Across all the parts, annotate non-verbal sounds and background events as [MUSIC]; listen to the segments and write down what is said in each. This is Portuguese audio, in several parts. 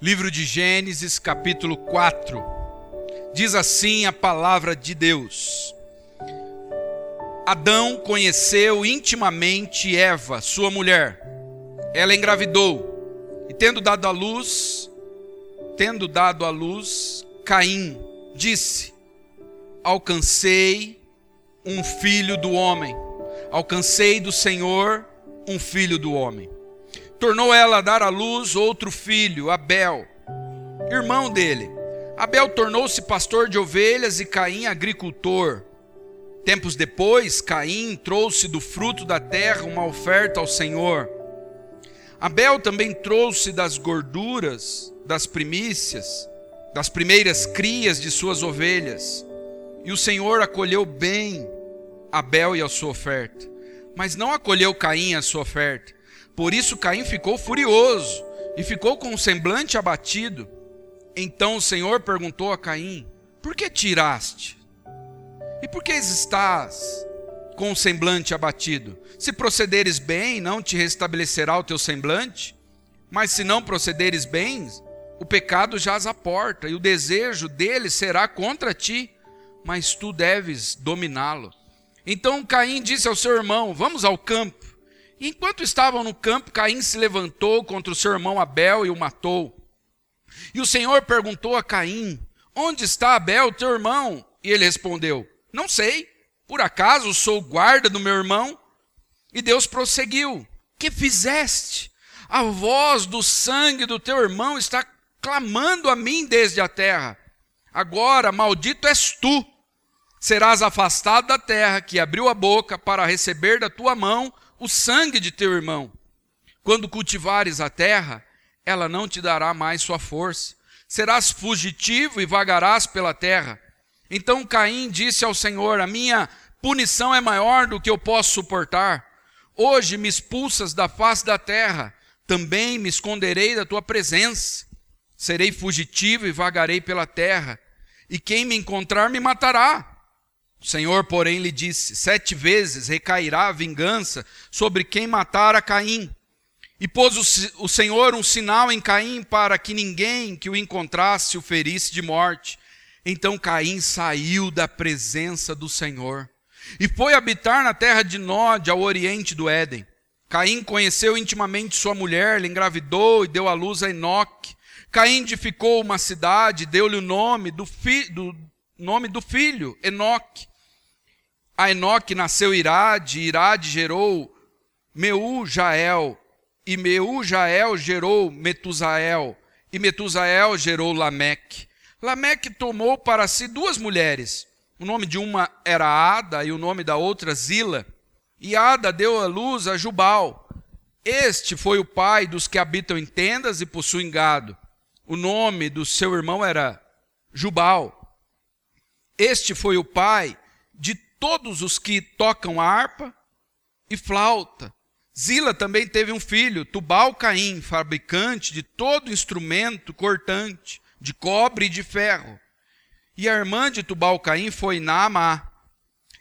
Livro de Gênesis, capítulo 4. Diz assim a palavra de Deus: Adão conheceu intimamente Eva, sua mulher. Ela engravidou e tendo dado à luz, tendo dado à luz, Caim disse: Alcancei um filho do homem. Alcancei do Senhor um filho do homem tornou ela a dar à luz outro filho, Abel, irmão dele. Abel tornou-se pastor de ovelhas e Caim agricultor. Tempos depois, Caim trouxe do fruto da terra uma oferta ao Senhor. Abel também trouxe das gorduras, das primícias, das primeiras crias de suas ovelhas. E o Senhor acolheu bem Abel e a sua oferta, mas não acolheu Caim a sua oferta. Por isso Caim ficou furioso e ficou com o semblante abatido. Então o Senhor perguntou a Caim: Por que tiraste? E por que estás com o semblante abatido? Se procederes bem, não te restabelecerá o teu semblante? Mas se não procederes bem, o pecado jaz à porta, e o desejo dele será contra ti, mas tu deves dominá-lo. Então Caim disse ao seu irmão: Vamos ao campo. E enquanto estavam no campo, Caim se levantou contra o seu irmão Abel e o matou. E o Senhor perguntou a Caim: Onde está Abel, teu irmão? E ele respondeu: Não sei. Por acaso sou guarda do meu irmão? E Deus prosseguiu: Que fizeste? A voz do sangue do teu irmão está clamando a mim desde a terra. Agora, maldito és tu. Serás afastado da terra que abriu a boca para receber da tua mão o sangue de teu irmão. Quando cultivares a terra, ela não te dará mais sua força. Serás fugitivo e vagarás pela terra. Então Caim disse ao Senhor: A minha punição é maior do que eu posso suportar. Hoje me expulsas da face da terra, também me esconderei da tua presença. Serei fugitivo e vagarei pela terra, e quem me encontrar me matará. O Senhor, porém, lhe disse: Sete vezes recairá a vingança sobre quem matar a Caim. E pôs o, o Senhor um sinal em Caim para que ninguém que o encontrasse o ferisse de morte. Então Caim saiu da presença do Senhor e foi habitar na terra de Nod, ao oriente do Éden. Caim conheceu intimamente sua mulher, lhe engravidou e deu à luz a Enoque. Caim edificou uma cidade, deu-lhe o nome do, fi, do, nome do filho, Enoque. A Enoque nasceu Irade, Irade gerou Meu-Jael, e Meu-Jael gerou Metusael, e Metusael gerou Lameque. Lameque tomou para si duas mulheres. O nome de uma era Ada e o nome da outra Zila. E Ada deu à luz a Jubal. Este foi o pai dos que habitam em tendas e possuem gado. O nome do seu irmão era Jubal. Este foi o pai de todos os que tocam harpa e flauta. Zila também teve um filho, Tubal Caim, fabricante de todo instrumento cortante, de cobre e de ferro. E a irmã de Tubal Caim foi Naamá.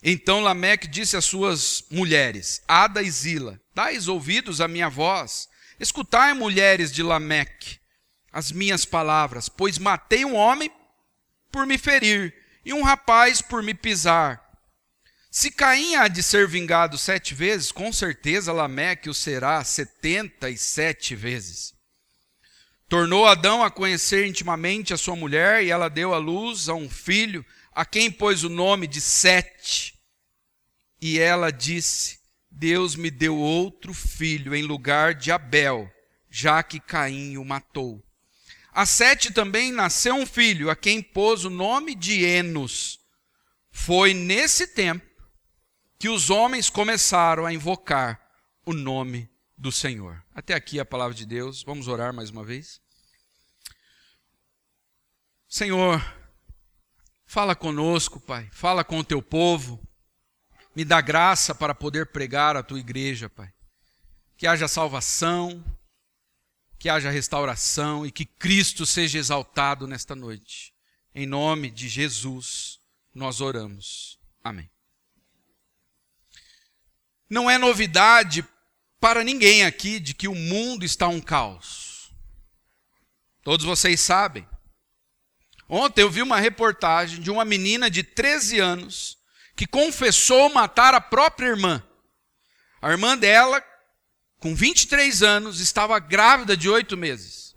Então Lameque disse às suas mulheres, Ada e Zila, dais ouvidos à minha voz, escutai, mulheres de Lameque, as minhas palavras, pois matei um homem por me ferir, e um rapaz por me pisar. Se Caim há de ser vingado sete vezes, com certeza Lameque o será setenta e sete vezes. Tornou Adão a conhecer intimamente a sua mulher, e ela deu à luz a um filho, a quem pôs o nome de Sete. E ela disse: Deus me deu outro filho em lugar de Abel, já que Caim o matou. A Sete também nasceu um filho, a quem pôs o nome de Enos. Foi nesse tempo que os homens começaram a invocar o nome do Senhor. Até aqui a palavra de Deus. Vamos orar mais uma vez. Senhor, fala conosco, Pai. Fala com o teu povo. Me dá graça para poder pregar a tua igreja, Pai. Que haja salvação, que haja restauração e que Cristo seja exaltado nesta noite. Em nome de Jesus, nós oramos. Amém. Não é novidade para ninguém aqui de que o mundo está um caos. Todos vocês sabem. Ontem eu vi uma reportagem de uma menina de 13 anos que confessou matar a própria irmã. A irmã dela, com 23 anos, estava grávida de oito meses.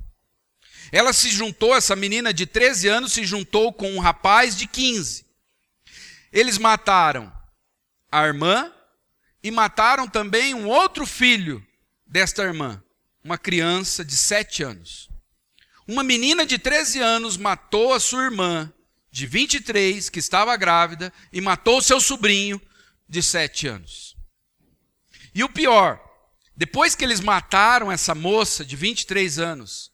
Ela se juntou, essa menina de 13 anos, se juntou com um rapaz de 15. Eles mataram a irmã e mataram também um outro filho desta irmã, uma criança de 7 anos. Uma menina de 13 anos matou a sua irmã de 23, que estava grávida, e matou seu sobrinho de 7 anos. E o pior, depois que eles mataram essa moça de 23 anos,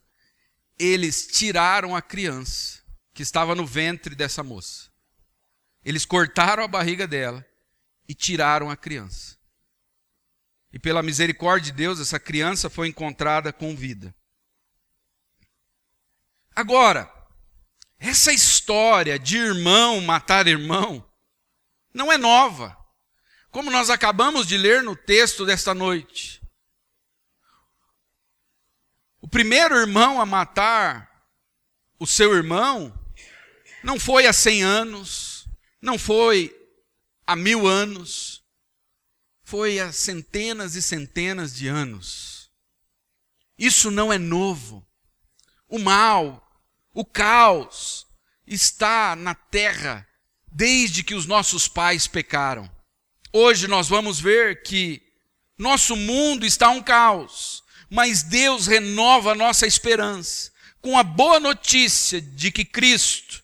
eles tiraram a criança que estava no ventre dessa moça. Eles cortaram a barriga dela e tiraram a criança. E pela misericórdia de Deus, essa criança foi encontrada com vida. Agora, essa história de irmão matar irmão não é nova. Como nós acabamos de ler no texto desta noite. Primeiro irmão a matar o seu irmão não foi há cem anos, não foi há mil anos, foi há centenas e centenas de anos. Isso não é novo. O mal, o caos está na terra desde que os nossos pais pecaram. Hoje nós vamos ver que nosso mundo está um caos, mas Deus renova a nossa esperança com a boa notícia de que Cristo,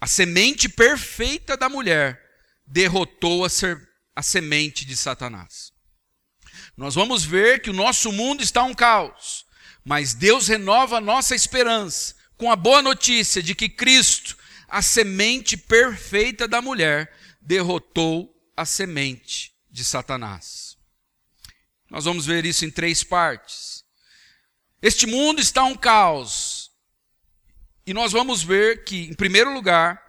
a semente perfeita da mulher, derrotou a, ser, a semente de Satanás. Nós vamos ver que o nosso mundo está um caos, mas Deus renova a nossa esperança com a boa notícia de que Cristo, a semente perfeita da mulher, derrotou a semente de Satanás. Nós vamos ver isso em três partes. Este mundo está um caos. E nós vamos ver que, em primeiro lugar,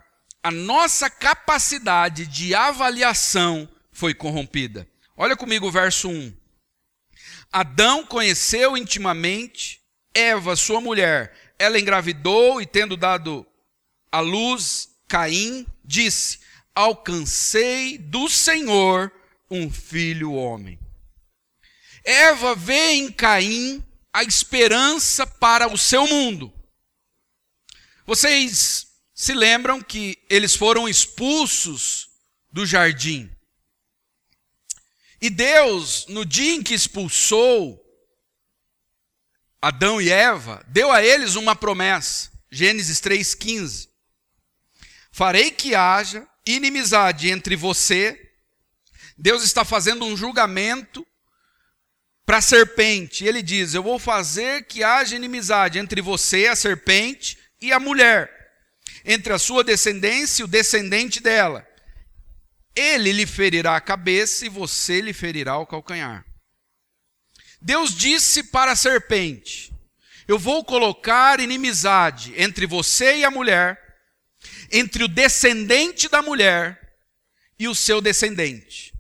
a nossa capacidade de avaliação foi corrompida. Olha comigo o verso 1. Adão conheceu intimamente Eva, sua mulher. Ela engravidou e, tendo dado à luz Caim, disse: alcancei do Senhor um filho homem. Eva vê em Caim a esperança para o seu mundo. Vocês se lembram que eles foram expulsos do jardim. E Deus, no dia em que expulsou Adão e Eva, deu a eles uma promessa. Gênesis 3,15. Farei que haja inimizade entre você. Deus está fazendo um julgamento para a serpente. Ele diz: Eu vou fazer que haja inimizade entre você, a serpente, e a mulher, entre a sua descendência e o descendente dela. Ele lhe ferirá a cabeça e você lhe ferirá o calcanhar. Deus disse para a serpente: Eu vou colocar inimizade entre você e a mulher entre o descendente da mulher e o seu descendente.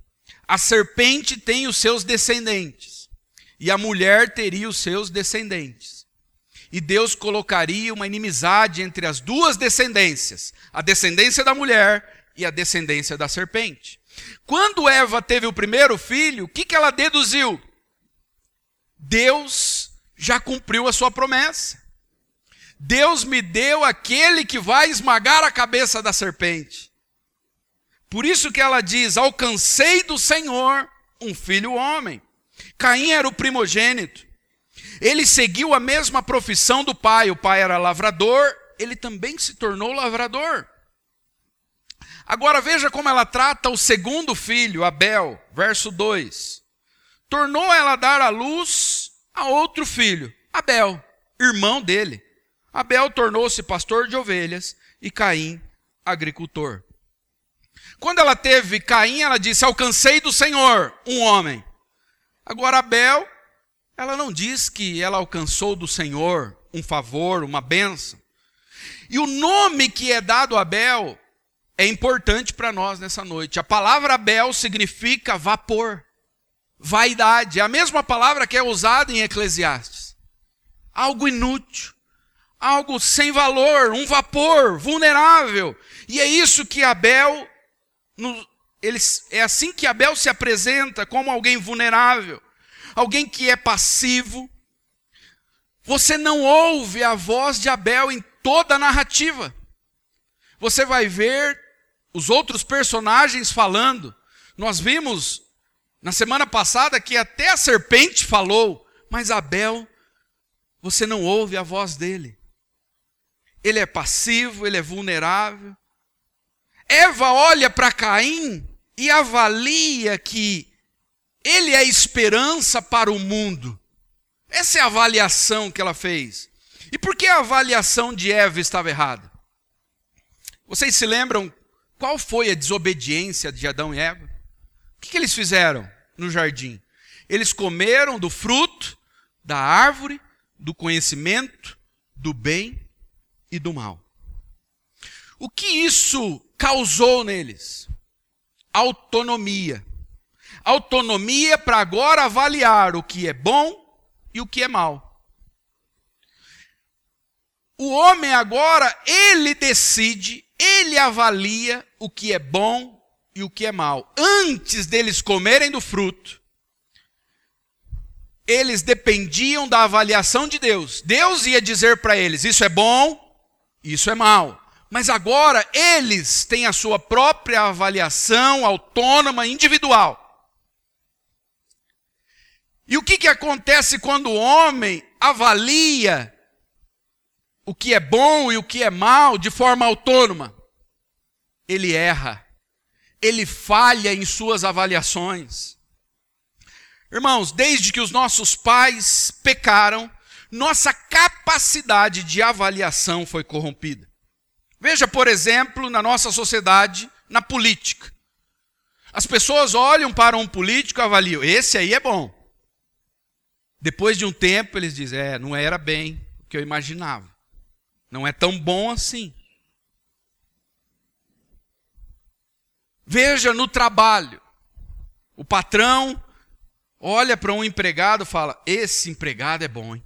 A serpente tem os seus descendentes, e a mulher teria os seus descendentes. E Deus colocaria uma inimizade entre as duas descendências, a descendência da mulher e a descendência da serpente. Quando Eva teve o primeiro filho, o que, que ela deduziu? Deus já cumpriu a sua promessa. Deus me deu aquele que vai esmagar a cabeça da serpente. Por isso que ela diz: Alcancei do Senhor um filho homem. Caim era o primogênito. Ele seguiu a mesma profissão do pai. O pai era lavrador, ele também se tornou lavrador. Agora veja como ela trata o segundo filho, Abel, verso 2. Tornou ela dar à luz a outro filho, Abel, irmão dele. Abel tornou-se pastor de ovelhas e Caim agricultor. Quando ela teve Caim, ela disse: Alcancei do Senhor um homem. Agora, Abel, ela não diz que ela alcançou do Senhor um favor, uma benção. E o nome que é dado a Abel é importante para nós nessa noite. A palavra Abel significa vapor, vaidade. É a mesma palavra que é usada em Eclesiastes. Algo inútil, algo sem valor, um vapor vulnerável. E é isso que Abel, ele, é assim que Abel se apresenta como alguém vulnerável, alguém que é passivo. Você não ouve a voz de Abel em toda a narrativa. Você vai ver os outros personagens falando. Nós vimos na semana passada que até a serpente falou, mas Abel, você não ouve a voz dele. Ele é passivo, ele é vulnerável. Eva olha para Caim e avalia que ele é esperança para o mundo. Essa é a avaliação que ela fez. E por que a avaliação de Eva estava errada? Vocês se lembram qual foi a desobediência de Adão e Eva? O que, eles fizeram no jardim? Eles comeram do fruto da árvore do conhecimento do bem e do mal. O que isso causou neles? Autonomia. Autonomia para agora avaliar o que é bom e o que é mal. O homem agora, ele decide, ele avalia o que é bom e o que é mal. Antes deles comerem do fruto, eles dependiam da avaliação de Deus. Deus ia dizer para eles: isso é bom, isso é mal. Mas agora eles têm a sua própria avaliação autônoma, individual. E o que, que acontece quando o homem avalia o que é bom e o que é mal de forma autônoma? Ele erra, ele falha em suas avaliações. Irmãos, desde que os nossos pais pecaram, nossa capacidade de avaliação foi corrompida. Veja, por exemplo, na nossa sociedade, na política. As pessoas olham para um político e avaliam: esse aí é bom. Depois de um tempo, eles dizem: é, não era bem o que eu imaginava. Não é tão bom assim. Veja no trabalho. O patrão olha para um empregado e fala: Esse empregado é bom, hein?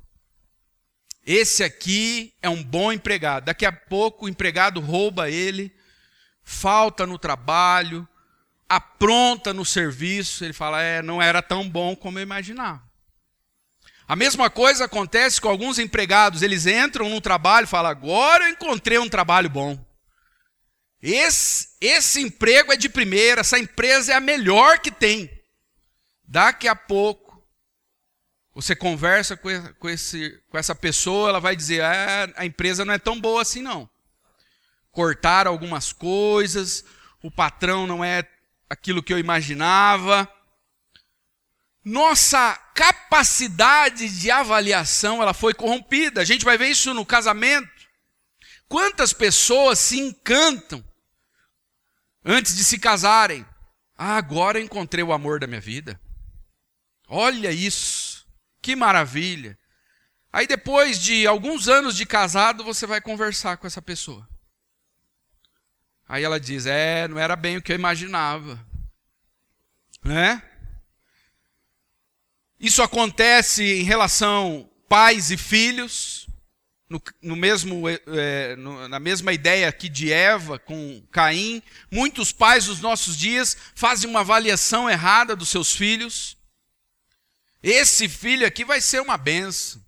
Esse aqui é um bom empregado. Daqui a pouco o empregado rouba ele, falta no trabalho, apronta no serviço. Ele fala: É, não era tão bom como eu imaginava. A mesma coisa acontece com alguns empregados. Eles entram no trabalho e falam: agora eu encontrei um trabalho bom. Esse, esse emprego é de primeira, essa empresa é a melhor que tem. Daqui a pouco, você conversa com, esse, com essa pessoa, ela vai dizer: ah, a empresa não é tão boa assim, não. Cortaram algumas coisas, o patrão não é aquilo que eu imaginava nossa capacidade de avaliação ela foi corrompida. A gente vai ver isso no casamento. Quantas pessoas se encantam antes de se casarem? Ah, agora eu encontrei o amor da minha vida. Olha isso, que maravilha. Aí depois de alguns anos de casado, você vai conversar com essa pessoa. Aí ela diz: É, não era bem o que eu imaginava. Né? Isso acontece em relação pais e filhos, no, no mesmo, é, no, na mesma ideia aqui de Eva com Caim. Muitos pais dos nossos dias fazem uma avaliação errada dos seus filhos. Esse filho aqui vai ser uma benção.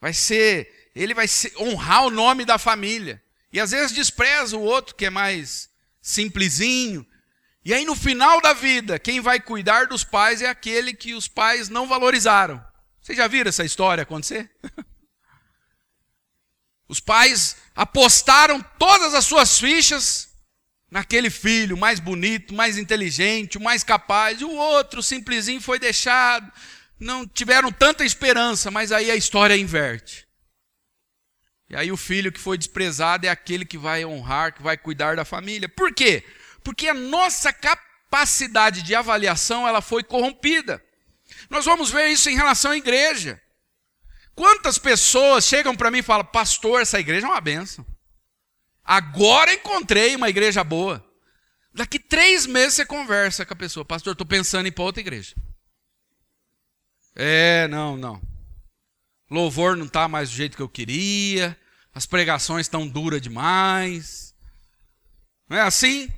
Vai ser, ele vai ser, honrar o nome da família. E às vezes despreza o outro que é mais simplesinho, e aí no final da vida, quem vai cuidar dos pais é aquele que os pais não valorizaram. Vocês já viram essa história acontecer? [LAUGHS] Os pais apostaram todas as suas fichas naquele filho mais bonito, mais inteligente, o mais capaz, o outro simplesinho foi deixado. Não tiveram tanta esperança, mas aí a história inverte. E aí o filho que foi desprezado é aquele que vai honrar, que vai cuidar da família. Por quê? Porque a nossa capacidade de avaliação ela foi corrompida. Nós vamos ver isso em relação à igreja. Quantas pessoas chegam para mim e falam, pastor, essa igreja é uma benção. Agora encontrei uma igreja boa. Daqui três meses você conversa com a pessoa, pastor, estou pensando em ir para outra igreja. É, não, não. Louvor não está mais do jeito que eu queria, as pregações estão duras demais. Não é assim?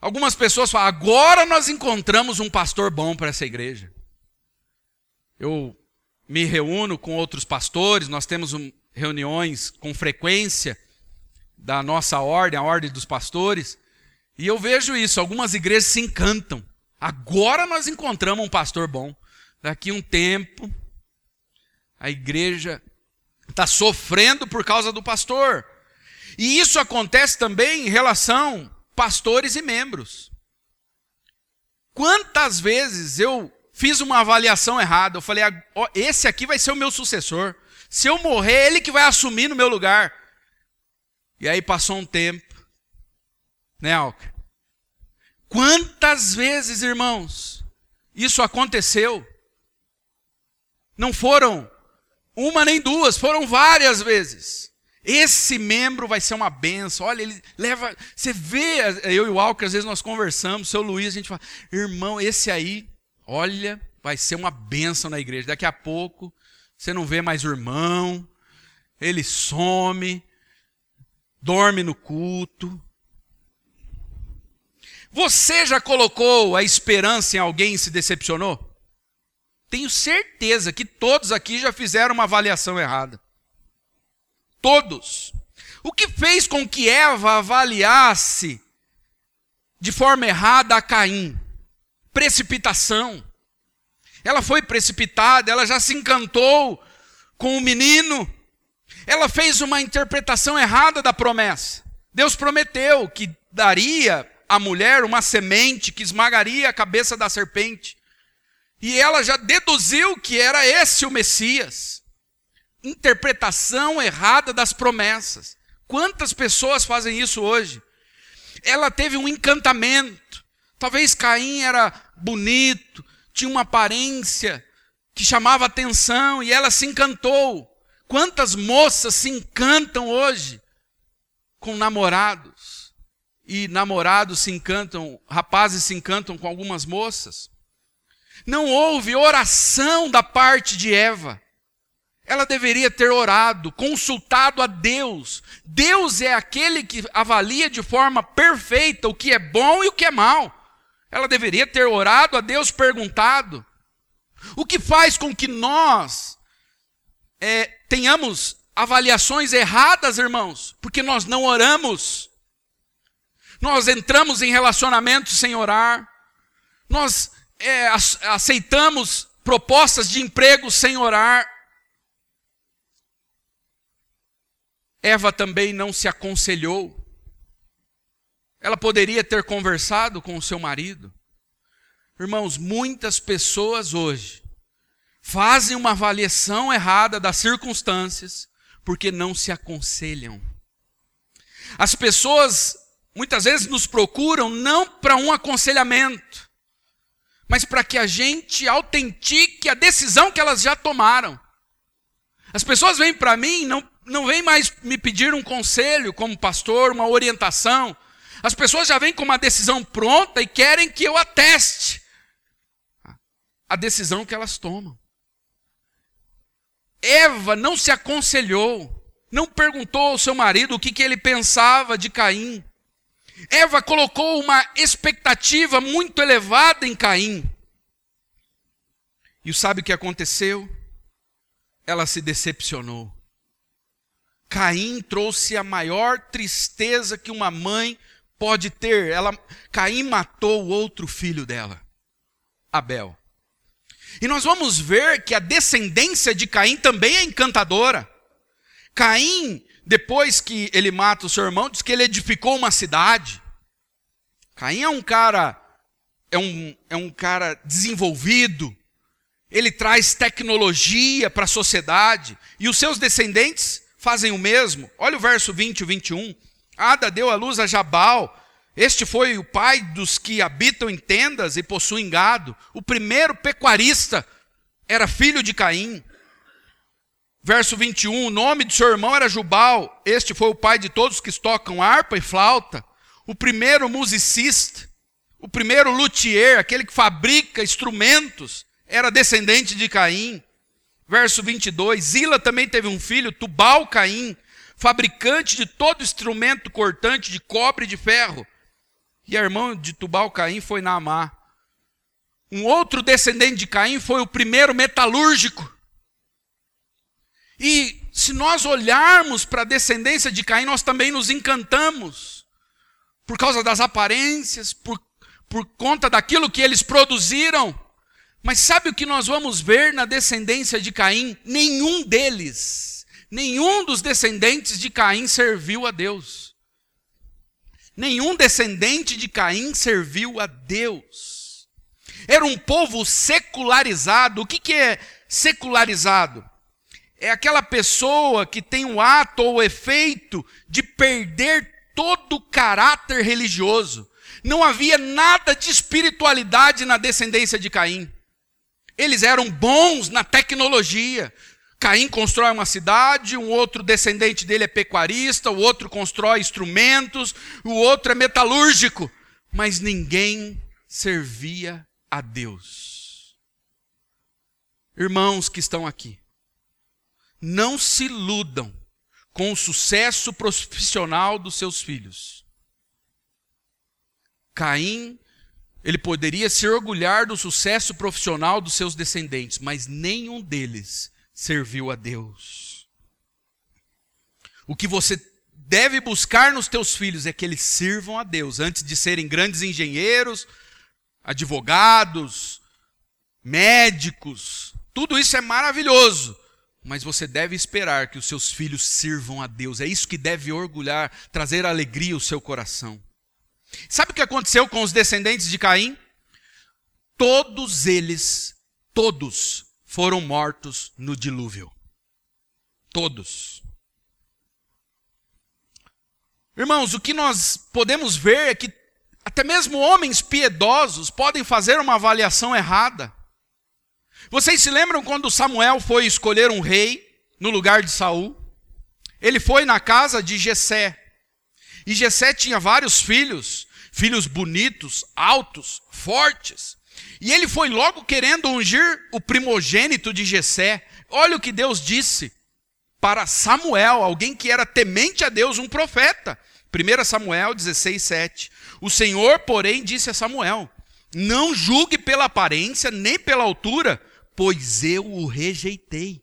Algumas pessoas falam, agora nós encontramos um pastor bom para essa igreja. Eu me reúno com outros pastores, nós temos reuniões com frequência da nossa ordem, a ordem dos pastores. E eu vejo isso, algumas igrejas se encantam. Agora nós encontramos um pastor bom. Daqui um tempo, a igreja está sofrendo por causa do pastor. E isso acontece também em relação pastores e membros. Quantas vezes eu fiz uma avaliação errada? Eu falei, esse aqui vai ser o meu sucessor. Se eu morrer, ele que vai assumir no meu lugar. E aí passou um tempo, né, Alca? Quantas vezes, irmãos, isso aconteceu? Não foram uma nem duas, foram várias vezes. Esse membro vai ser uma benção. Olha, ele leva. Você vê, eu e o Walker, às vezes nós conversamos, seu Luiz, a gente fala, irmão, esse aí, olha, vai ser uma benção na igreja. Daqui a pouco, você não vê mais o irmão, ele some, dorme no culto. Você já colocou a esperança em alguém e se decepcionou? Tenho certeza que todos aqui já fizeram uma avaliação errada. Todos. O que fez com que Eva avaliasse de forma errada a Caim? Precipitação. Ela foi precipitada, ela já se encantou com o menino. Ela fez uma interpretação errada da promessa. Deus prometeu que daria à mulher uma semente que esmagaria a cabeça da serpente. E ela já deduziu que era esse o Messias. Interpretação errada das promessas. Quantas pessoas fazem isso hoje? Ela teve um encantamento. Talvez Caim era bonito, tinha uma aparência que chamava atenção e ela se encantou. Quantas moças se encantam hoje com namorados? E namorados se encantam, rapazes se encantam com algumas moças? Não houve oração da parte de Eva. Ela deveria ter orado, consultado a Deus. Deus é aquele que avalia de forma perfeita o que é bom e o que é mal. Ela deveria ter orado a Deus, perguntado. O que faz com que nós é, tenhamos avaliações erradas, irmãos? Porque nós não oramos. Nós entramos em relacionamentos sem orar. Nós é, aceitamos propostas de emprego sem orar. Eva também não se aconselhou. Ela poderia ter conversado com o seu marido. Irmãos, muitas pessoas hoje fazem uma avaliação errada das circunstâncias porque não se aconselham. As pessoas muitas vezes nos procuram não para um aconselhamento, mas para que a gente autentique a decisão que elas já tomaram. As pessoas vêm para mim, não, não vêm mais me pedir um conselho como pastor, uma orientação. As pessoas já vêm com uma decisão pronta e querem que eu ateste a decisão que elas tomam. Eva não se aconselhou, não perguntou ao seu marido o que, que ele pensava de Caim. Eva colocou uma expectativa muito elevada em Caim. E sabe o que aconteceu? Ela se decepcionou. Caim trouxe a maior tristeza que uma mãe pode ter. Ela, Caim matou o outro filho dela, Abel. E nós vamos ver que a descendência de Caim também é encantadora. Caim depois que ele mata o seu irmão, diz que ele edificou uma cidade. Caim é um cara é um, é um cara desenvolvido. Ele traz tecnologia para a sociedade e os seus descendentes fazem o mesmo. Olha o verso 20 e 21. Ada deu à luz a Jabal. Este foi o pai dos que habitam em tendas e possuem gado. O primeiro pecuarista era filho de Caim. Verso 21, o nome do seu irmão era Jubal. Este foi o pai de todos que tocam harpa e flauta. O primeiro musicista, o primeiro luthier, aquele que fabrica instrumentos, era descendente de Caim. Verso 22, Zila também teve um filho, Tubal Caim, fabricante de todo instrumento cortante de cobre e de ferro. E a irmã de Tubal Caim foi Naamá. Um outro descendente de Caim foi o primeiro metalúrgico. E se nós olharmos para a descendência de Caim, nós também nos encantamos. Por causa das aparências, por, por conta daquilo que eles produziram. Mas sabe o que nós vamos ver na descendência de Caim? Nenhum deles, nenhum dos descendentes de Caim serviu a Deus. Nenhum descendente de Caim serviu a Deus. Era um povo secularizado. O que, que é secularizado? É aquela pessoa que tem o ato ou o efeito de perder todo o caráter religioso. Não havia nada de espiritualidade na descendência de Caim. Eles eram bons na tecnologia. Caim constrói uma cidade, um outro descendente dele é pecuarista, o outro constrói instrumentos, o outro é metalúrgico. Mas ninguém servia a Deus. Irmãos que estão aqui, não se iludam com o sucesso profissional dos seus filhos. Caim ele poderia se orgulhar do sucesso profissional dos seus descendentes, mas nenhum deles serviu a Deus. O que você deve buscar nos teus filhos é que eles sirvam a Deus antes de serem grandes engenheiros, advogados, médicos. Tudo isso é maravilhoso, mas você deve esperar que os seus filhos sirvam a Deus. É isso que deve orgulhar, trazer alegria ao seu coração. Sabe o que aconteceu com os descendentes de Caim? Todos eles, todos, foram mortos no dilúvio. Todos. Irmãos, o que nós podemos ver é que até mesmo homens piedosos podem fazer uma avaliação errada. Vocês se lembram quando Samuel foi escolher um rei no lugar de Saul? Ele foi na casa de Jessé. E Jessé tinha vários filhos, filhos bonitos, altos, fortes. E ele foi logo querendo ungir o primogênito de Jessé. Olha o que Deus disse para Samuel, alguém que era temente a Deus, um profeta. 1 Samuel 16, 7. O Senhor, porém, disse a Samuel: Não julgue pela aparência, nem pela altura, pois eu o rejeitei.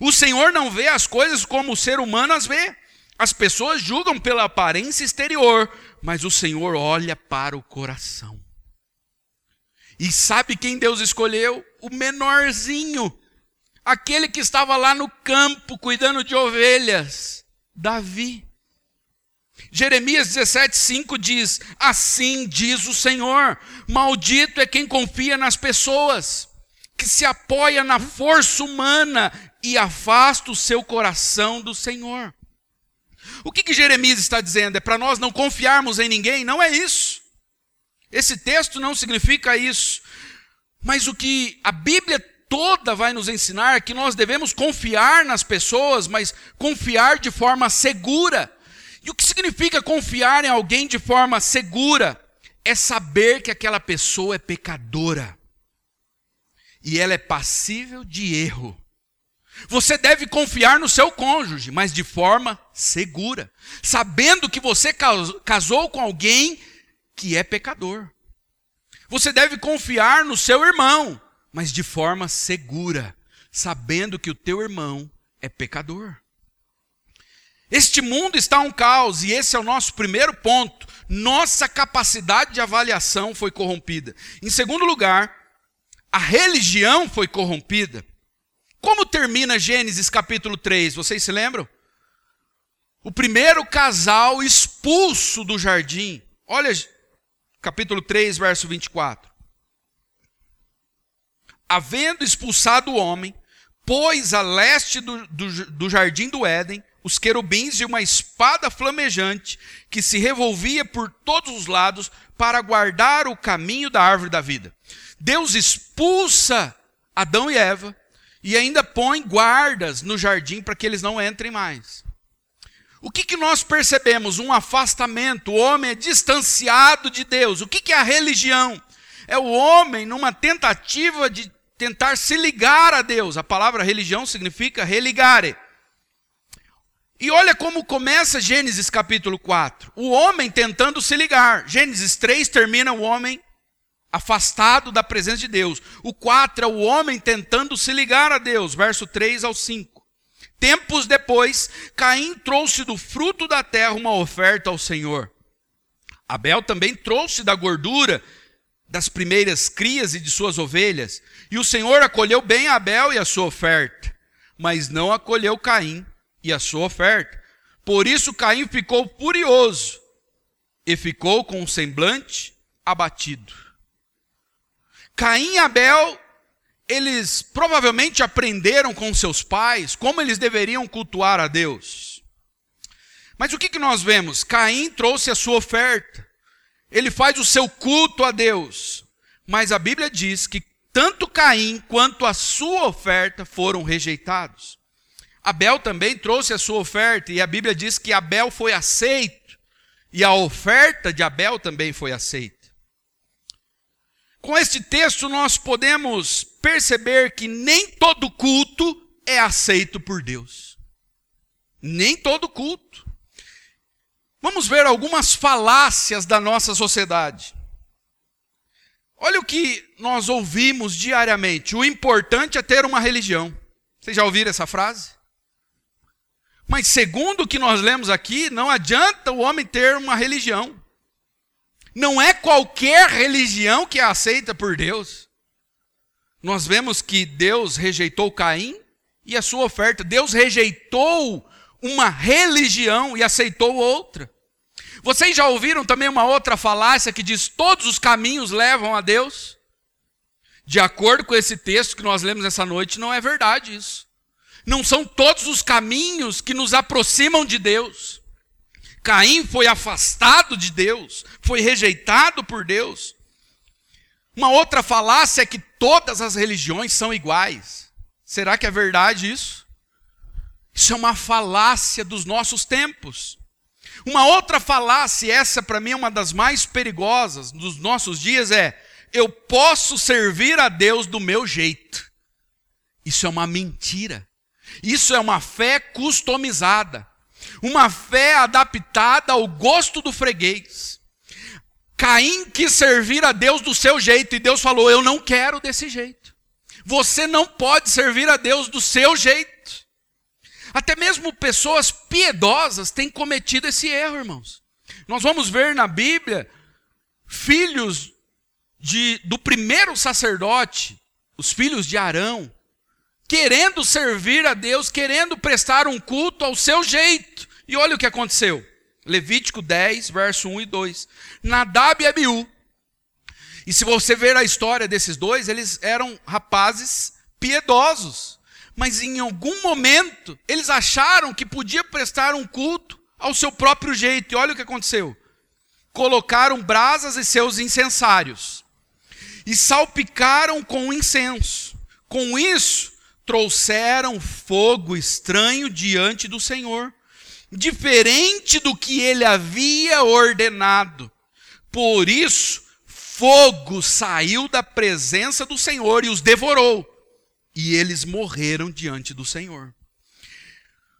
O Senhor não vê as coisas como o ser humano as vê. As pessoas julgam pela aparência exterior, mas o Senhor olha para o coração. E sabe quem Deus escolheu? O menorzinho, aquele que estava lá no campo cuidando de ovelhas, Davi. Jeremias 17:5 diz: Assim diz o Senhor: Maldito é quem confia nas pessoas, que se apoia na força humana e afasta o seu coração do Senhor. O que, que Jeremias está dizendo? É para nós não confiarmos em ninguém? Não é isso. Esse texto não significa isso. Mas o que a Bíblia toda vai nos ensinar é que nós devemos confiar nas pessoas, mas confiar de forma segura. E o que significa confiar em alguém de forma segura? É saber que aquela pessoa é pecadora. E ela é passível de erro. Você deve confiar no seu cônjuge, mas de forma segura, sabendo que você casou com alguém que é pecador. Você deve confiar no seu irmão, mas de forma segura, sabendo que o teu irmão é pecador. Este mundo está um caos e esse é o nosso primeiro ponto. Nossa capacidade de avaliação foi corrompida. Em segundo lugar, a religião foi corrompida. Como termina Gênesis capítulo 3? Vocês se lembram? O primeiro casal expulso do jardim. Olha, capítulo 3, verso 24. Havendo expulsado o homem, pôs a leste do, do, do jardim do Éden os querubins e uma espada flamejante que se revolvia por todos os lados para guardar o caminho da árvore da vida. Deus expulsa Adão e Eva e ainda põe guardas no jardim para que eles não entrem mais. O que, que nós percebemos? Um afastamento. O homem é distanciado de Deus. O que, que é a religião? É o homem numa tentativa de tentar se ligar a Deus. A palavra religião significa religare. E olha como começa Gênesis capítulo 4. O homem tentando se ligar. Gênesis 3 termina o homem afastado da presença de Deus. O 4 é o homem tentando se ligar a Deus, verso 3 ao 5. Tempos depois, Caim trouxe do fruto da terra uma oferta ao Senhor. Abel também trouxe da gordura das primeiras crias e de suas ovelhas. E o Senhor acolheu bem Abel e a sua oferta, mas não acolheu Caim e a sua oferta. Por isso Caim ficou furioso e ficou com o semblante abatido. Caim e Abel, eles provavelmente aprenderam com seus pais como eles deveriam cultuar a Deus. Mas o que, que nós vemos? Caim trouxe a sua oferta, ele faz o seu culto a Deus. Mas a Bíblia diz que tanto Caim quanto a sua oferta foram rejeitados. Abel também trouxe a sua oferta, e a Bíblia diz que Abel foi aceito, e a oferta de Abel também foi aceita. Com este texto, nós podemos perceber que nem todo culto é aceito por Deus. Nem todo culto. Vamos ver algumas falácias da nossa sociedade. Olha o que nós ouvimos diariamente. O importante é ter uma religião. Vocês já ouviram essa frase? Mas segundo o que nós lemos aqui, não adianta o homem ter uma religião. Não é qualquer religião que é aceita por Deus. Nós vemos que Deus rejeitou Caim e a sua oferta. Deus rejeitou uma religião e aceitou outra. Vocês já ouviram também uma outra falácia que diz todos os caminhos levam a Deus? De acordo com esse texto que nós lemos essa noite, não é verdade isso. Não são todos os caminhos que nos aproximam de Deus. Caim foi afastado de Deus, foi rejeitado por Deus. Uma outra falácia é que todas as religiões são iguais. Será que é verdade isso? Isso é uma falácia dos nossos tempos. Uma outra falácia, essa para mim é uma das mais perigosas dos nossos dias, é: eu posso servir a Deus do meu jeito. Isso é uma mentira. Isso é uma fé customizada. Uma fé adaptada ao gosto do freguês. Caim quis servir a Deus do seu jeito e Deus falou: Eu não quero desse jeito. Você não pode servir a Deus do seu jeito. Até mesmo pessoas piedosas têm cometido esse erro, irmãos. Nós vamos ver na Bíblia filhos de, do primeiro sacerdote, os filhos de Arão, querendo servir a Deus, querendo prestar um culto ao seu jeito. E olha o que aconteceu. Levítico 10, verso 1 e 2. Nadab e Abiú. E se você ver a história desses dois, eles eram rapazes piedosos. Mas em algum momento, eles acharam que podia prestar um culto ao seu próprio jeito. E olha o que aconteceu. Colocaram brasas e seus incensários. E salpicaram com incenso. Com isso, trouxeram fogo estranho diante do Senhor, diferente do que ele havia ordenado. Por isso, fogo saiu da presença do Senhor e os devorou, e eles morreram diante do Senhor.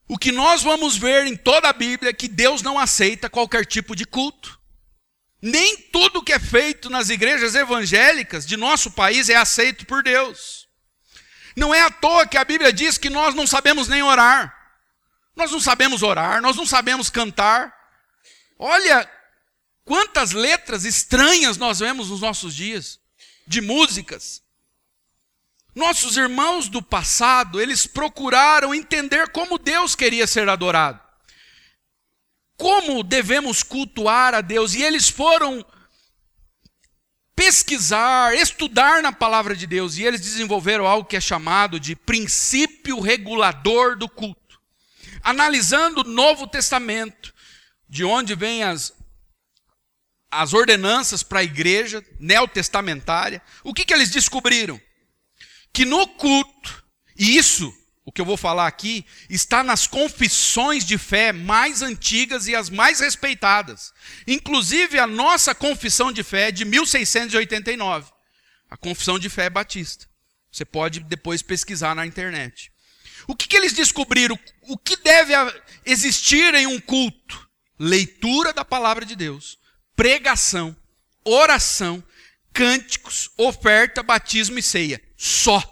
O que nós vamos ver em toda a Bíblia é que Deus não aceita qualquer tipo de culto. Nem tudo que é feito nas igrejas evangélicas de nosso país é aceito por Deus. Não é à toa que a Bíblia diz que nós não sabemos nem orar. Nós não sabemos orar, nós não sabemos cantar. Olha quantas letras estranhas nós vemos nos nossos dias de músicas. Nossos irmãos do passado, eles procuraram entender como Deus queria ser adorado. Como devemos cultuar a Deus, e eles foram pesquisar, estudar na palavra de Deus, e eles desenvolveram algo que é chamado de princípio regulador do culto. Analisando o Novo Testamento, de onde vêm as, as ordenanças para a igreja neotestamentária, o que, que eles descobriram? Que no culto E isso, o que eu vou falar aqui, está nas confissões de fé mais antigas e as mais respeitadas. Inclusive a nossa confissão de fé de 1689. A confissão de fé batista. Você pode depois pesquisar na internet. O que, que eles descobriram? O que deve existir em um culto? Leitura da palavra de Deus, pregação, oração, cânticos, oferta, batismo e ceia. Só.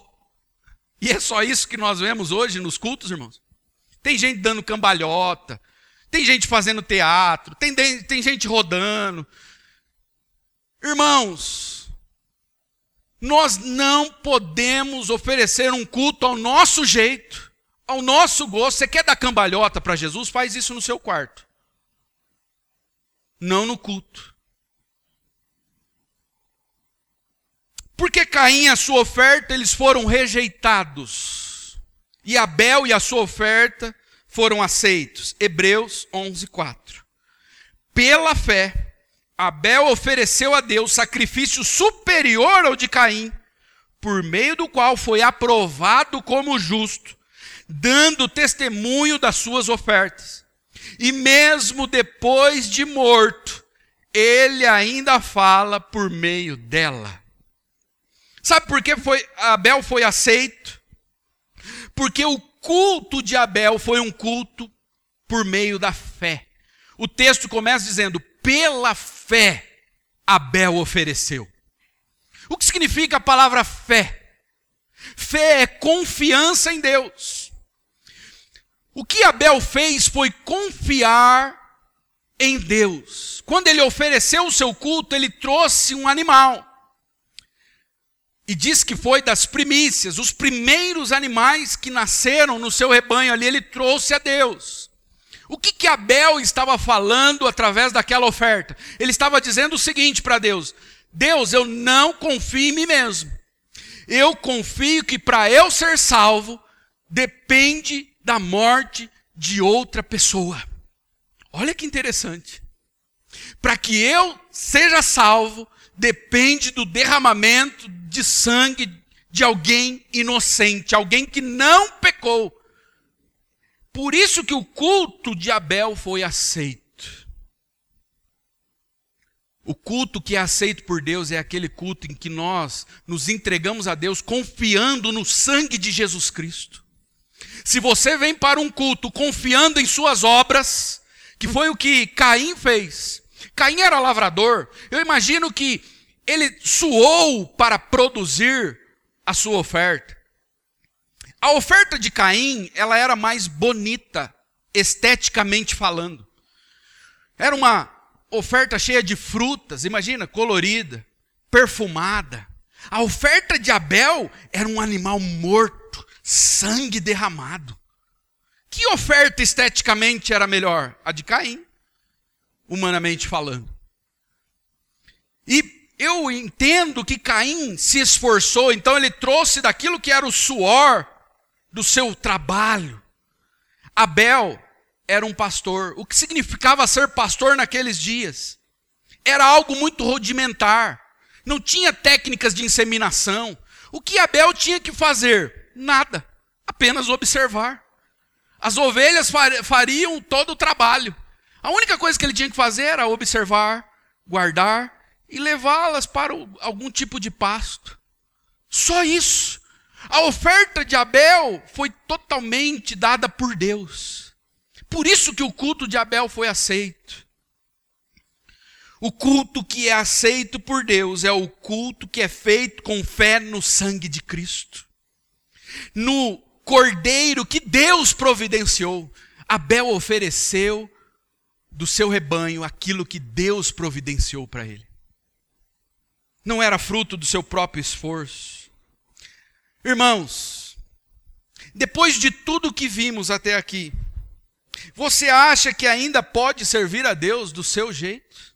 E é só isso que nós vemos hoje nos cultos, irmãos? Tem gente dando cambalhota, tem gente fazendo teatro, tem, tem gente rodando. Irmãos, nós não podemos oferecer um culto ao nosso jeito, ao nosso gosto. Você quer dar cambalhota para Jesus? Faz isso no seu quarto, não no culto. Porque Caim e a sua oferta, eles foram rejeitados. E Abel e a sua oferta foram aceitos. Hebreus 11, 4. Pela fé, Abel ofereceu a Deus sacrifício superior ao de Caim, por meio do qual foi aprovado como justo, dando testemunho das suas ofertas. E mesmo depois de morto, ele ainda fala por meio dela. Sabe por que foi, Abel foi aceito? Porque o culto de Abel foi um culto por meio da fé. O texto começa dizendo: pela fé Abel ofereceu. O que significa a palavra fé? Fé é confiança em Deus. O que Abel fez foi confiar em Deus. Quando ele ofereceu o seu culto, ele trouxe um animal. E diz que foi das primícias, os primeiros animais que nasceram no seu rebanho ali, ele trouxe a Deus. O que, que Abel estava falando através daquela oferta? Ele estava dizendo o seguinte para Deus: Deus, eu não confio em mim mesmo. Eu confio que para eu ser salvo, depende da morte de outra pessoa. Olha que interessante. Para que eu seja salvo, depende do derramamento de sangue de alguém inocente, alguém que não pecou. Por isso que o culto de Abel foi aceito. O culto que é aceito por Deus é aquele culto em que nós nos entregamos a Deus confiando no sangue de Jesus Cristo. Se você vem para um culto confiando em suas obras, que foi o que Caim fez. Caim era lavrador. Eu imagino que ele suou para produzir a sua oferta. A oferta de Caim, ela era mais bonita, esteticamente falando. Era uma oferta cheia de frutas, imagina, colorida, perfumada. A oferta de Abel era um animal morto, sangue derramado. Que oferta esteticamente era melhor? A de Caim, humanamente falando. E eu entendo que Caim se esforçou, então ele trouxe daquilo que era o suor do seu trabalho. Abel era um pastor. O que significava ser pastor naqueles dias? Era algo muito rudimentar. Não tinha técnicas de inseminação. O que Abel tinha que fazer? Nada. Apenas observar. As ovelhas fariam todo o trabalho. A única coisa que ele tinha que fazer era observar, guardar e levá-las para algum tipo de pasto. Só isso. A oferta de Abel foi totalmente dada por Deus. Por isso que o culto de Abel foi aceito. O culto que é aceito por Deus é o culto que é feito com fé no sangue de Cristo. No cordeiro que Deus providenciou. Abel ofereceu do seu rebanho aquilo que Deus providenciou para ele não era fruto do seu próprio esforço. Irmãos, depois de tudo que vimos até aqui, você acha que ainda pode servir a Deus do seu jeito?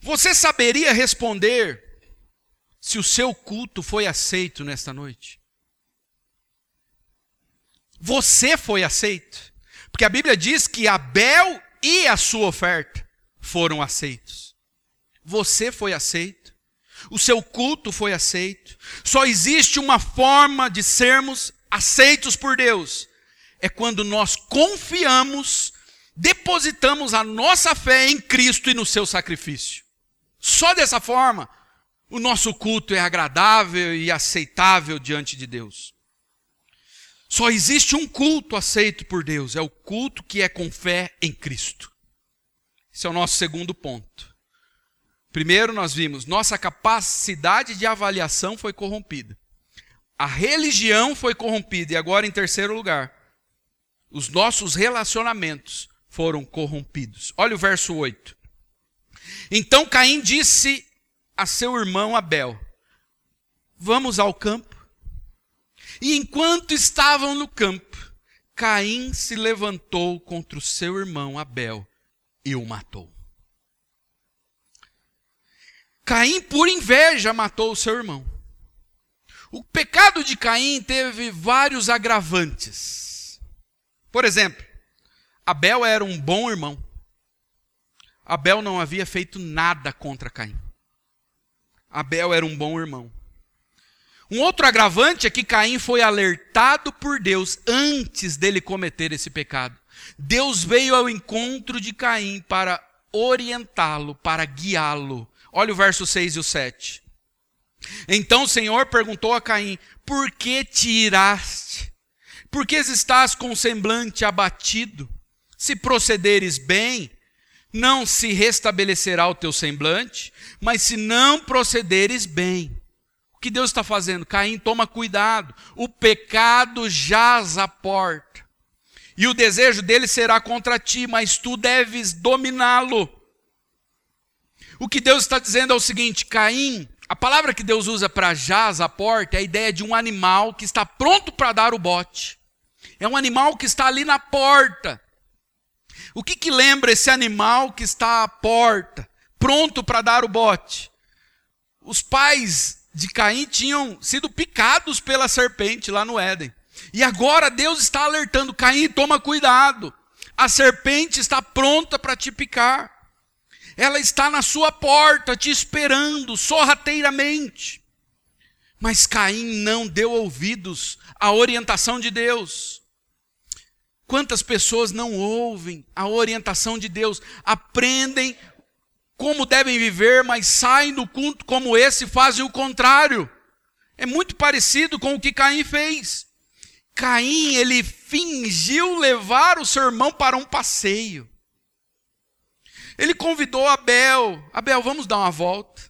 Você saberia responder se o seu culto foi aceito nesta noite? Você foi aceito? Porque a Bíblia diz que Abel e a sua oferta foram aceitos. Você foi aceito. O seu culto foi aceito. Só existe uma forma de sermos aceitos por Deus: é quando nós confiamos, depositamos a nossa fé em Cristo e no seu sacrifício. Só dessa forma o nosso culto é agradável e aceitável diante de Deus. Só existe um culto aceito por Deus, é o culto que é com fé em Cristo. Esse é o nosso segundo ponto. Primeiro, nós vimos, nossa capacidade de avaliação foi corrompida. A religião foi corrompida. E agora, em terceiro lugar, os nossos relacionamentos foram corrompidos. Olha o verso 8. Então Caim disse a seu irmão Abel: Vamos ao campo. E enquanto estavam no campo, Caim se levantou contra o seu irmão Abel e o matou. Caim, por inveja, matou o seu irmão. O pecado de Caim teve vários agravantes. Por exemplo, Abel era um bom irmão. Abel não havia feito nada contra Caim. Abel era um bom irmão. Um outro agravante é que Caim foi alertado por Deus antes dele cometer esse pecado. Deus veio ao encontro de Caim para orientá-lo, para guiá-lo. Olha o verso 6 e o 7. Então o Senhor perguntou a Caim: Por que te iraste? Por que estás com o semblante abatido? Se procederes bem, não se restabelecerá o teu semblante, mas se não procederes bem. O que Deus está fazendo? Caim, toma cuidado. O pecado jaz à porta. E o desejo dele será contra ti, mas tu deves dominá-lo. O que Deus está dizendo é o seguinte: Caim, a palavra que Deus usa para jaz à porta é a ideia de um animal que está pronto para dar o bote. É um animal que está ali na porta. O que, que lembra esse animal que está à porta, pronto para dar o bote? Os pais de Caim tinham sido picados pela serpente lá no Éden. E agora Deus está alertando: Caim, toma cuidado. A serpente está pronta para te picar. Ela está na sua porta te esperando sorrateiramente. Mas Caim não deu ouvidos à orientação de Deus. Quantas pessoas não ouvem a orientação de Deus, aprendem como devem viver, mas saem do culto como esse e fazem o contrário. É muito parecido com o que Caim fez. Caim, ele fingiu levar o seu irmão para um passeio. Ele convidou Abel: Abel, vamos dar uma volta.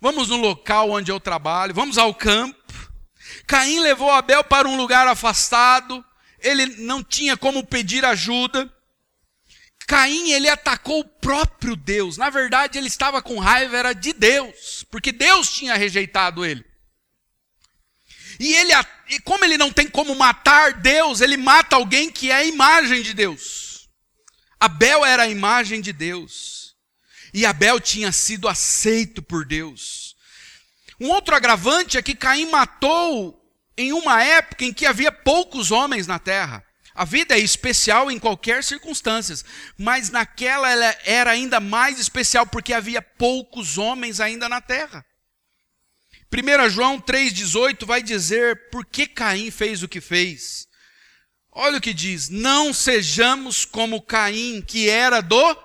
Vamos no local onde eu trabalho, vamos ao campo. Caim levou Abel para um lugar afastado, ele não tinha como pedir ajuda. Caim, ele atacou o próprio Deus. Na verdade, ele estava com raiva, era de Deus, porque Deus tinha rejeitado ele. E ele, como ele não tem como matar Deus, ele mata alguém que é a imagem de Deus. Abel era a imagem de Deus. E Abel tinha sido aceito por Deus. Um outro agravante é que Caim matou em uma época em que havia poucos homens na terra. A vida é especial em qualquer circunstância, mas naquela ela era ainda mais especial porque havia poucos homens ainda na terra. 1 João 3,18 vai dizer por que Caim fez o que fez. Olha o que diz: Não sejamos como Caim, que era do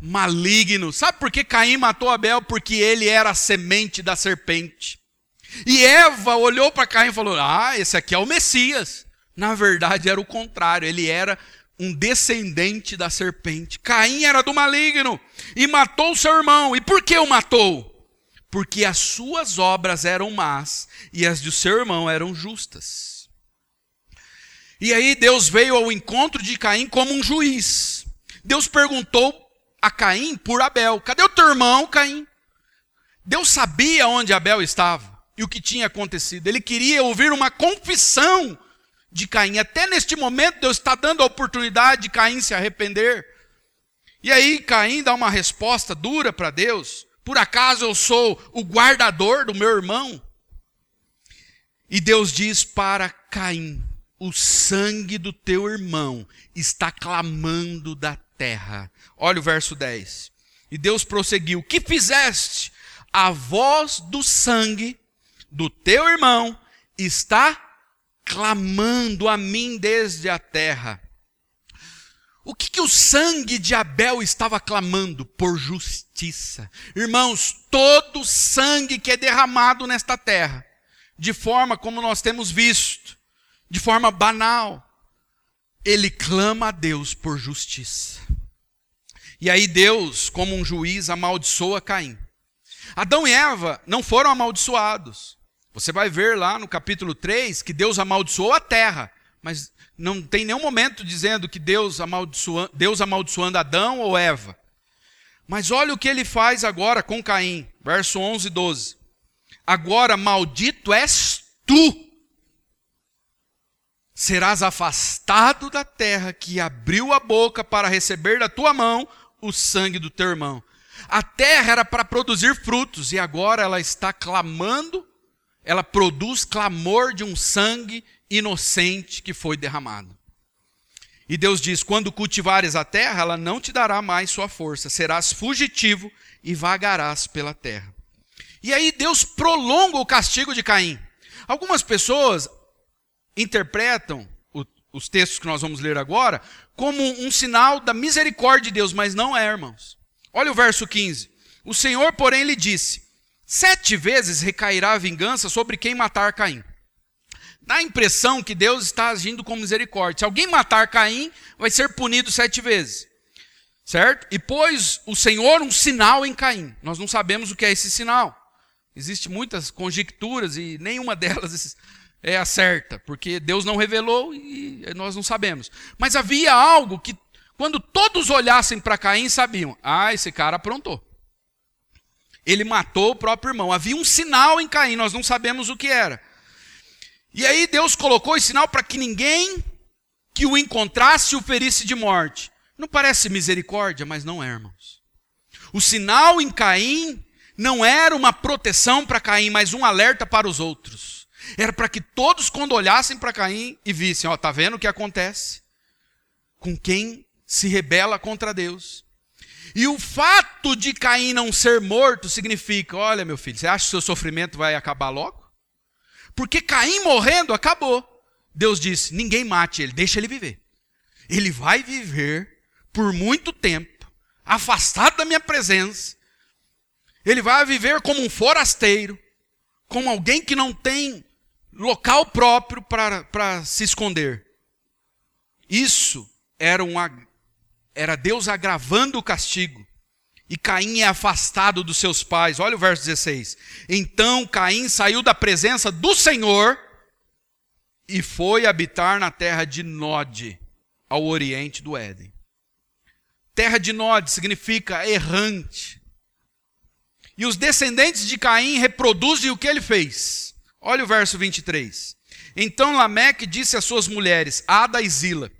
maligno. Sabe por que Caim matou Abel? Porque ele era a semente da serpente. E Eva olhou para Caim e falou: Ah, esse aqui é o Messias. Na verdade, era o contrário, ele era um descendente da serpente. Caim era do maligno e matou seu irmão. E por que o matou? Porque as suas obras eram más e as do seu irmão eram justas. E aí Deus veio ao encontro de Caim como um juiz. Deus perguntou a Caim por Abel: Cadê o teu irmão, Caim? Deus sabia onde Abel estava e o que tinha acontecido. Ele queria ouvir uma confissão de Caim. Até neste momento, Deus está dando a oportunidade de Caim se arrepender. E aí, Caim dá uma resposta dura para Deus: Por acaso eu sou o guardador do meu irmão? E Deus diz para Caim: O sangue do teu irmão está clamando da terra. Olha o verso 10. E Deus prosseguiu: Que fizeste? a voz do sangue do teu irmão está clamando a mim desde a terra. O que, que o sangue de Abel estava clamando? Por justiça. Irmãos, todo sangue que é derramado nesta terra, de forma como nós temos visto, de forma banal, ele clama a Deus por justiça. E aí Deus, como um juiz, amaldiçoa Caim. Adão e Eva não foram amaldiçoados. Você vai ver lá no capítulo 3 que Deus amaldiçoou a terra, mas não tem nenhum momento dizendo que Deus amaldiçoando, Deus amaldiçoando Adão ou Eva. Mas olha o que ele faz agora com Caim, verso 11 e 12. Agora maldito és tu, serás afastado da terra que abriu a boca para receber da tua mão o sangue do teu irmão. A terra era para produzir frutos e agora ela está clamando, ela produz clamor de um sangue inocente que foi derramado. E Deus diz: quando cultivares a terra, ela não te dará mais sua força, serás fugitivo e vagarás pela terra. E aí Deus prolonga o castigo de Caim. Algumas pessoas interpretam o, os textos que nós vamos ler agora como um sinal da misericórdia de Deus, mas não é, irmãos. Olha o verso 15. O Senhor, porém, lhe disse: Sete vezes recairá a vingança sobre quem matar Caim. Dá a impressão que Deus está agindo com misericórdia. Se alguém matar Caim, vai ser punido sete vezes. Certo? E pôs o Senhor um sinal em Caim. Nós não sabemos o que é esse sinal. Existem muitas conjecturas e nenhuma [LAUGHS] delas é a certa, porque Deus não revelou e nós não sabemos. Mas havia algo que, quando todos olhassem para Caim, sabiam: ah, esse cara aprontou. Ele matou o próprio irmão. Havia um sinal em Caim, nós não sabemos o que era. E aí Deus colocou esse sinal para que ninguém que o encontrasse o ferisse de morte. Não parece misericórdia, mas não é, irmãos. O sinal em Caim não era uma proteção para Caim, mas um alerta para os outros. Era para que todos, quando olhassem para Caim e vissem: ó, tá vendo o que acontece com quem se rebela contra Deus. E o fato de Caim não ser morto significa: olha, meu filho, você acha que seu sofrimento vai acabar logo? Porque Caim morrendo, acabou. Deus disse: ninguém mate ele, deixa ele viver. Ele vai viver por muito tempo, afastado da minha presença. Ele vai viver como um forasteiro, como alguém que não tem local próprio para se esconder. Isso era, um, era Deus agravando o castigo. E Caim é afastado dos seus pais. Olha o verso 16. Então Caim saiu da presença do Senhor e foi habitar na terra de Nod, ao oriente do Éden. Terra de Nod significa errante. E os descendentes de Caim reproduzem o que ele fez. Olha o verso 23. Então Lameque disse às suas mulheres, Ada e Zila: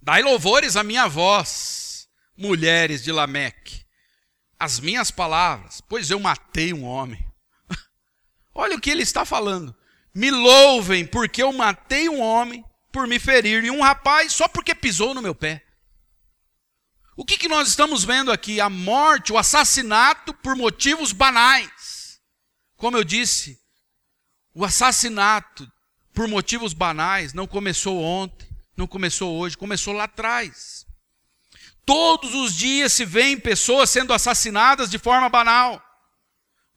Dai louvores à minha voz, mulheres de Lameque as minhas palavras, pois eu matei um homem. [LAUGHS] Olha o que ele está falando. Me louvem, porque eu matei um homem por me ferir, e um rapaz só porque pisou no meu pé. O que, que nós estamos vendo aqui? A morte, o assassinato por motivos banais. Como eu disse, o assassinato por motivos banais não começou ontem, não começou hoje, começou lá atrás. Todos os dias se vêem pessoas sendo assassinadas de forma banal.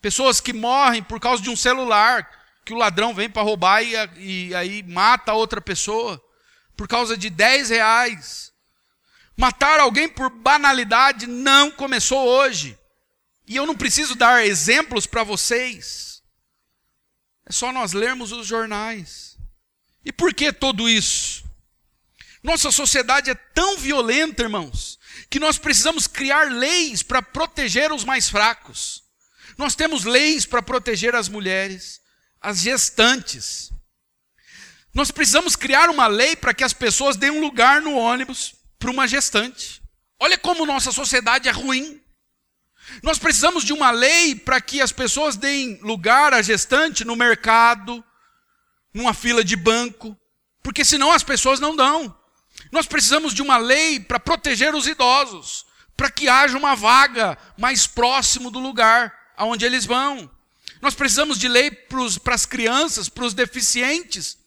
Pessoas que morrem por causa de um celular que o ladrão vem para roubar e, e, aí mata outra pessoa por causa de 10 reais. Matar alguém por banalidade não começou hoje. E eu não preciso dar exemplos para vocês. É só nós lermos os jornais. E por que tudo isso? Nossa sociedade é tão violenta, irmãos, que nós precisamos criar leis para proteger os mais fracos. Nós temos leis para proteger as mulheres, as gestantes. Nós precisamos criar uma lei para que as pessoas deem um lugar no ônibus para uma gestante. Olha como nossa sociedade é ruim. Nós precisamos de uma lei para que as pessoas deem lugar à gestante no mercado, numa fila de banco, porque senão as pessoas não dão. Nós precisamos de uma lei para proteger os idosos, para que haja uma vaga mais próximo do lugar. aonde eles vão. Nós precisamos de lei para as crianças, para os deficientes,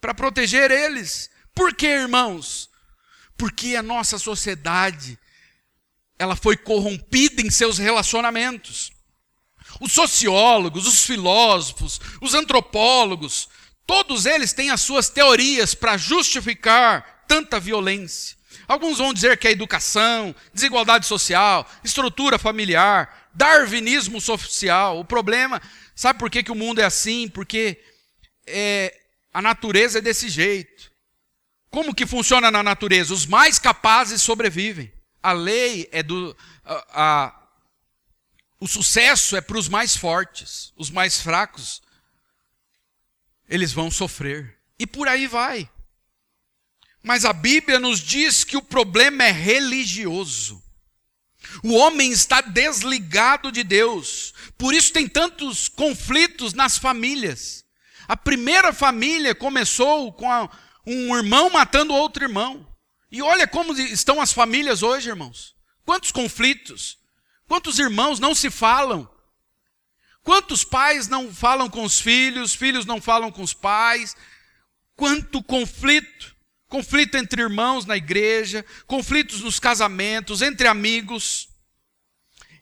para proteger eles. Por quê, irmãos? Porque a nossa sociedade ela foi corrompida em seus relacionamentos. Os sociólogos, os filósofos, os antropólogos, todos eles têm as suas teorias para justificar tanta violência. Alguns vão dizer que é educação, desigualdade social, estrutura familiar, darwinismo social. O problema, sabe por que, que o mundo é assim? Porque é, a natureza é desse jeito. Como que funciona na natureza? Os mais capazes sobrevivem. A lei é do. A, a, o sucesso é para os mais fortes. Os mais fracos, eles vão sofrer. E por aí vai. Mas a Bíblia nos diz que o problema é religioso. O homem está desligado de Deus. Por isso tem tantos conflitos nas famílias. A primeira família começou com a, um irmão matando outro irmão. E olha como estão as famílias hoje, irmãos. Quantos conflitos, quantos irmãos não se falam, quantos pais não falam com os filhos, filhos não falam com os pais, quanto conflito, conflito entre irmãos na igreja, conflitos nos casamentos, entre amigos.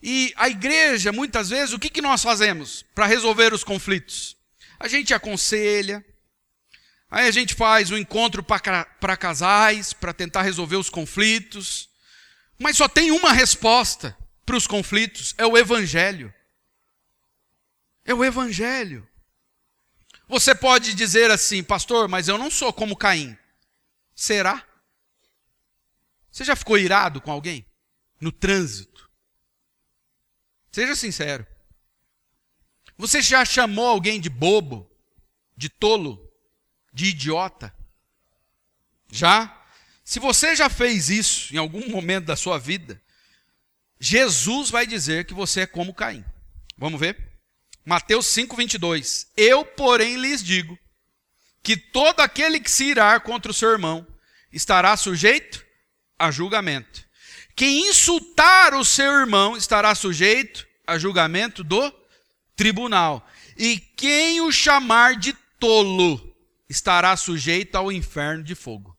E a igreja, muitas vezes, o que, que nós fazemos para resolver os conflitos? A gente aconselha, Aí a gente faz um encontro para casais, para tentar resolver os conflitos. Mas só tem uma resposta para os conflitos: é o Evangelho. É o Evangelho. Você pode dizer assim, pastor, mas eu não sou como Caim. Será? Você já ficou irado com alguém? No trânsito? Seja sincero. Você já chamou alguém de bobo? De tolo? De idiota? Já? Se você já fez isso em algum momento da sua vida, Jesus vai dizer que você é como Caim. Vamos ver? Mateus 5, 22. Eu, porém, lhes digo que todo aquele que se irá contra o seu irmão estará sujeito a julgamento. Quem insultar o seu irmão estará sujeito a julgamento do tribunal. E quem o chamar de tolo estará sujeito ao inferno de fogo.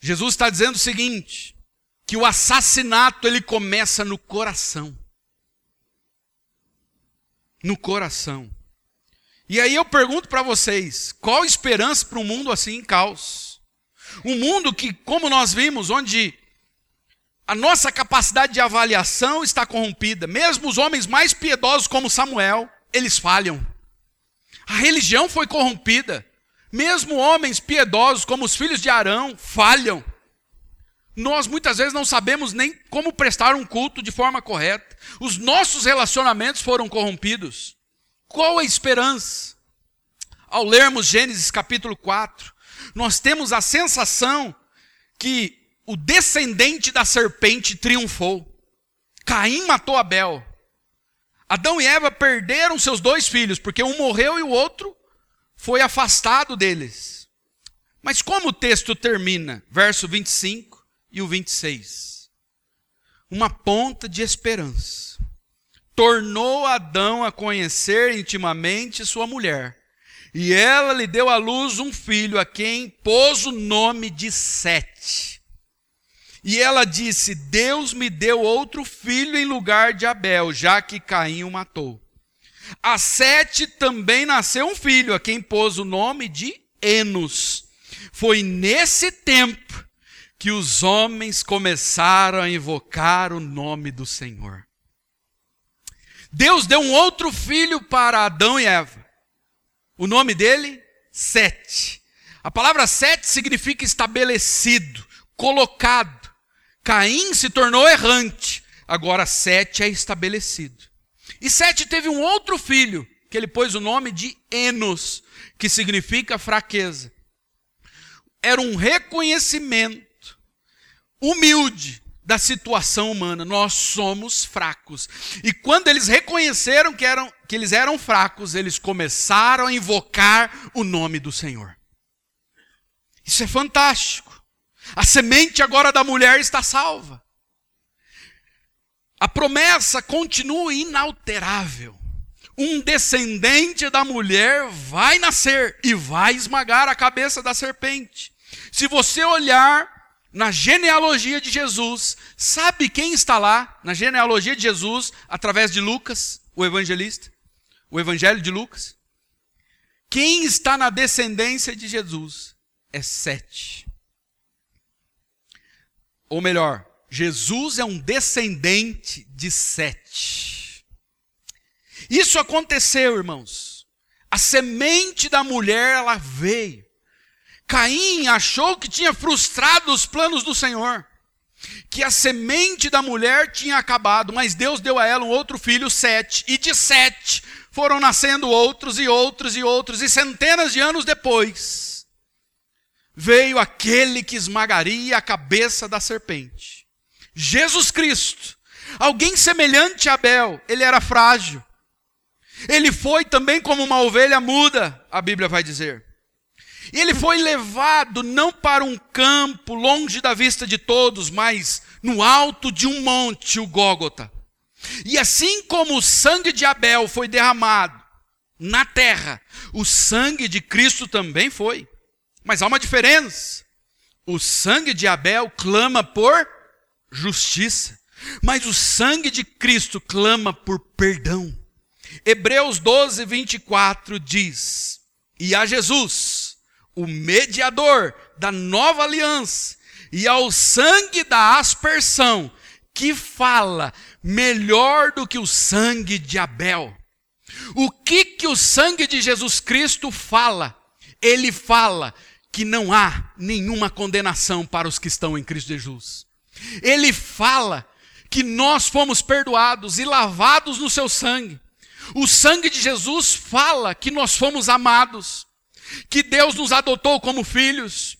Jesus está dizendo o seguinte: que o assassinato ele começa no coração. No coração. E aí eu pergunto para vocês: qual esperança para um mundo assim em caos? Um mundo que, como nós vimos, onde a nossa capacidade de avaliação está corrompida, mesmo os homens mais piedosos como Samuel, eles falham. A religião foi corrompida. Mesmo homens piedosos, como os filhos de Arão, falham. Nós muitas vezes não sabemos nem como prestar um culto de forma correta. Os nossos relacionamentos foram corrompidos. Qual a esperança? Ao lermos Gênesis capítulo 4, nós temos a sensação que o descendente da serpente triunfou. Caim matou Abel. Adão e Eva perderam seus dois filhos, porque um morreu e o outro foi afastado deles. Mas como o texto termina? Verso 25 e o 26. Uma ponta de esperança. Tornou Adão a conhecer intimamente sua mulher, e ela lhe deu à luz um filho, a quem pôs o nome de Sete e ela disse: Deus me deu outro filho em lugar de Abel, já que Caim o matou. A Sete também nasceu um filho, a quem pôs o nome de Enos. Foi nesse tempo que os homens começaram a invocar o nome do Senhor. Deus deu um outro filho para Adão e Eva. O nome dele? Sete. A palavra sete significa estabelecido, colocado. Caim se tornou errante, agora Sete é estabelecido. E Sete teve um outro filho, que ele pôs o nome de Enos, que significa fraqueza. Era um reconhecimento humilde da situação humana. Nós somos fracos. E quando eles reconheceram que, eram, que eles eram fracos, eles começaram a invocar o nome do Senhor. Isso é fantástico. A semente agora da mulher está salva. A promessa continua inalterável. Um descendente da mulher vai nascer e vai esmagar a cabeça da serpente. Se você olhar na genealogia de Jesus, sabe quem está lá na genealogia de Jesus através de Lucas, o evangelista? O evangelho de Lucas? Quem está na descendência de Jesus? É Sete. Ou melhor, Jesus é um descendente de Sete. Isso aconteceu, irmãos. A semente da mulher, ela veio. Caim achou que tinha frustrado os planos do Senhor, que a semente da mulher tinha acabado, mas Deus deu a ela um outro filho, Sete, e de Sete foram nascendo outros e outros e outros, e centenas de anos depois, veio aquele que esmagaria a cabeça da serpente. Jesus Cristo, alguém semelhante a Abel, ele era frágil. Ele foi também como uma ovelha muda, a Bíblia vai dizer. E ele foi levado não para um campo longe da vista de todos, mas no alto de um monte, o Gólgota. E assim como o sangue de Abel foi derramado na terra, o sangue de Cristo também foi. Mas há uma diferença. O sangue de Abel clama por justiça, mas o sangue de Cristo clama por perdão. Hebreus 12, 24 diz: E a Jesus, o mediador da nova aliança, e ao sangue da aspersão, que fala melhor do que o sangue de Abel. O que que o sangue de Jesus Cristo fala? Ele fala que não há nenhuma condenação para os que estão em Cristo Jesus. Ele fala que nós fomos perdoados e lavados no seu sangue. O sangue de Jesus fala que nós fomos amados que Deus nos adotou como filhos,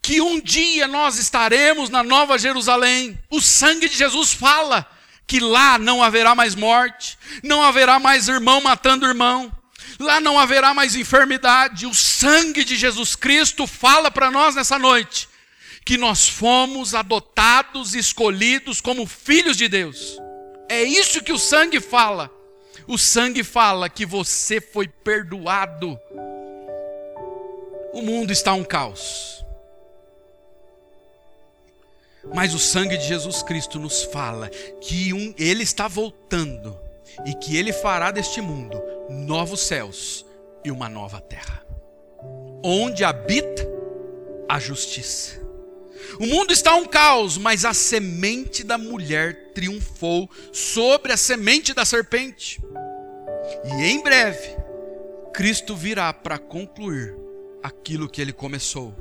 que um dia nós estaremos na Nova Jerusalém. O sangue de Jesus fala que lá não haverá mais morte, não haverá mais irmão matando irmão, lá não haverá mais enfermidade. O sangue de Jesus Cristo fala para nós nessa noite que nós fomos adotados, escolhidos como filhos de Deus. É isso que o sangue fala. O sangue fala que você foi perdoado o mundo está um caos. Mas o sangue de Jesus Cristo nos fala que um, Ele está voltando e que Ele fará deste mundo novos céus e uma nova terra, onde habita a justiça. O mundo está um caos, mas a semente da mulher triunfou sobre a semente da serpente. E em breve, Cristo virá para concluir aquilo que ele começou.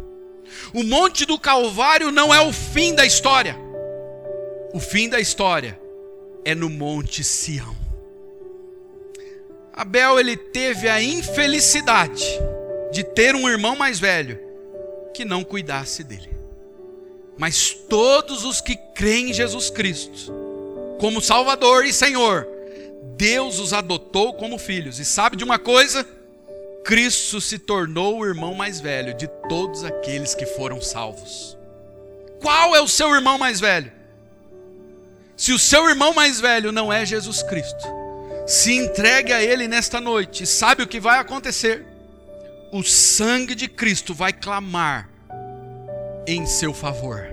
O Monte do Calvário não é o fim da história. O fim da história é no Monte Sião. Abel ele teve a infelicidade de ter um irmão mais velho que não cuidasse dele. Mas todos os que creem em Jesus Cristo como Salvador e Senhor, Deus os adotou como filhos. E sabe de uma coisa? Cristo se tornou o irmão mais velho de todos aqueles que foram salvos. Qual é o seu irmão mais velho? Se o seu irmão mais velho não é Jesus Cristo, se entregue a Ele nesta noite, sabe o que vai acontecer? O sangue de Cristo vai clamar em seu favor,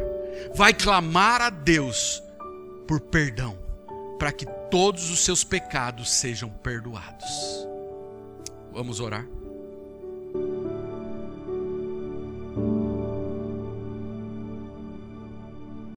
vai clamar a Deus por perdão, para que todos os seus pecados sejam perdoados. Vamos orar.